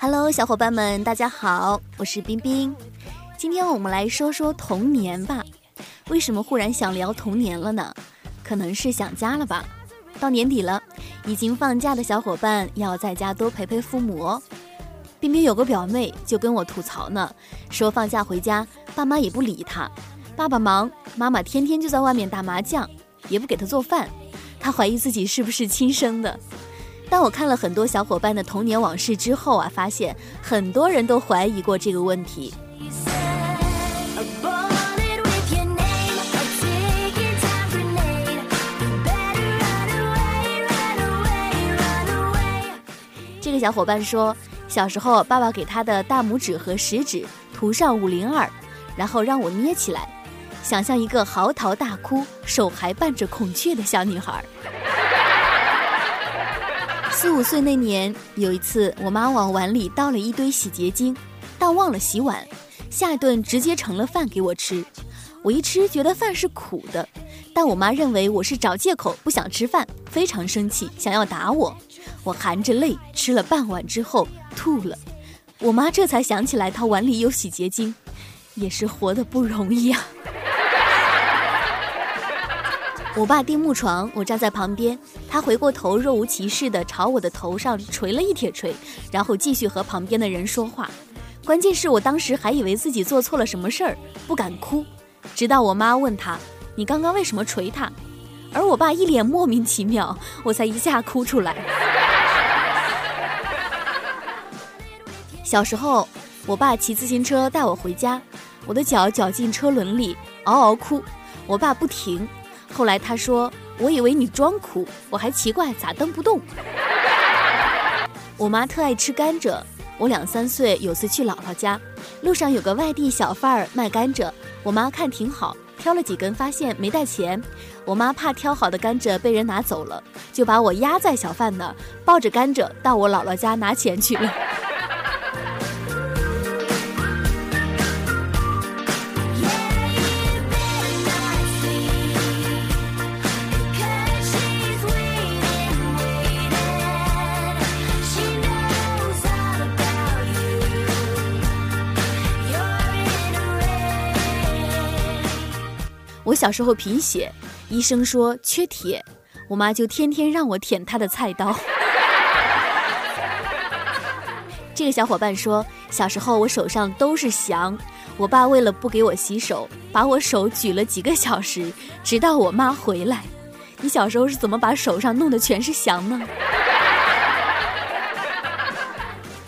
Hello，小伙伴们，大家好，我是冰冰。今天我们来说说童年吧。为什么忽然想聊童年了呢？可能是想家了吧。到年底了，已经放假的小伙伴要在家多陪陪父母哦。冰冰有个表妹就跟我吐槽呢，说放假回家，爸妈也不理她，爸爸忙，妈妈天天就在外面打麻将，也不给她做饭。她怀疑自己是不是亲生的。当我看了很多小伙伴的童年往事之后啊，发现很多人都怀疑过这个问题。小伙伴说，小时候爸爸给他的大拇指和食指涂上五零二，然后让我捏起来，想象一个嚎啕大哭、手还伴着孔雀的小女孩。四五岁那年，有一次我妈往碗里倒了一堆洗洁精，但忘了洗碗，下一顿直接盛了饭给我吃。我一吃觉得饭是苦的，但我妈认为我是找借口不想吃饭，非常生气，想要打我。我含着泪吃了半碗之后吐了，我妈这才想起来她碗里有洗洁精，也是活得不容易啊。我爸钉木床，我站在旁边，他回过头若无其事地朝我的头上捶了一铁锤，然后继续和旁边的人说话。关键是我当时还以为自己做错了什么事儿，不敢哭，直到我妈问他：“你刚刚为什么捶他？”而我爸一脸莫名其妙，我才一下哭出来。小时候，我爸骑自行车带我回家，我的脚绞进车轮里，嗷嗷哭，我爸不停。后来他说：“我以为你装哭，我还奇怪咋蹬不动。”我妈特爱吃甘蔗，我两三岁有次去姥姥家，路上有个外地小贩儿卖甘蔗，我妈看挺好，挑了几根，发现没带钱，我妈怕挑好的甘蔗被人拿走了，就把我压在小贩那儿，抱着甘蔗到我姥姥家拿钱去了。小时候贫血，医生说缺铁，我妈就天天让我舔她的菜刀。这个小伙伴说，小时候我手上都是翔，我爸为了不给我洗手，把我手举了几个小时，直到我妈回来。你小时候是怎么把手上弄得全是翔呢？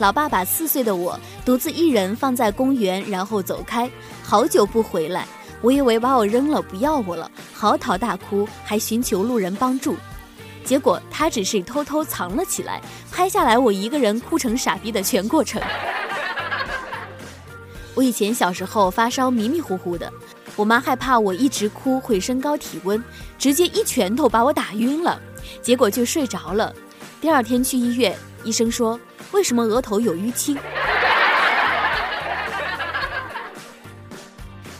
老爸把四岁的我独自一人放在公园，然后走开，好久不回来。我以为把我扔了，不要我了，嚎啕大哭，还寻求路人帮助，结果他只是偷偷藏了起来，拍下来我一个人哭成傻逼的全过程。我以前小时候发烧迷迷糊糊的，我妈害怕我一直哭会升高体温，直接一拳头把我打晕了，结果就睡着了。第二天去医院，医生说为什么额头有淤青？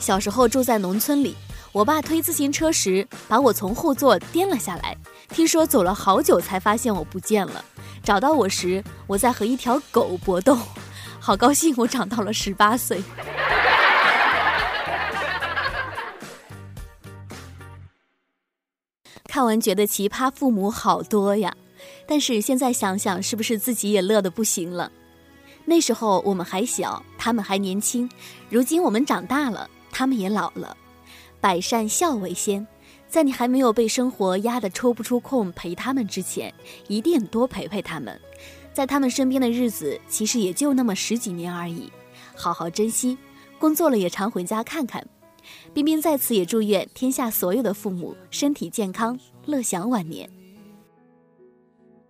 小时候住在农村里，我爸推自行车时把我从后座颠了下来。听说走了好久才发现我不见了，找到我时我在和一条狗搏斗，好高兴我长到了十八岁。看完觉得奇葩父母好多呀，但是现在想想是不是自己也乐得不行了？那时候我们还小，他们还年轻，如今我们长大了。他们也老了，百善孝为先，在你还没有被生活压得抽不出空陪他们之前，一定多陪陪他们。在他们身边的日子，其实也就那么十几年而已，好好珍惜。工作了也常回家看看。冰冰在此也祝愿天下所有的父母身体健康，乐享晚年。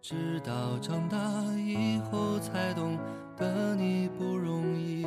直到长大以后才懂得你不容易。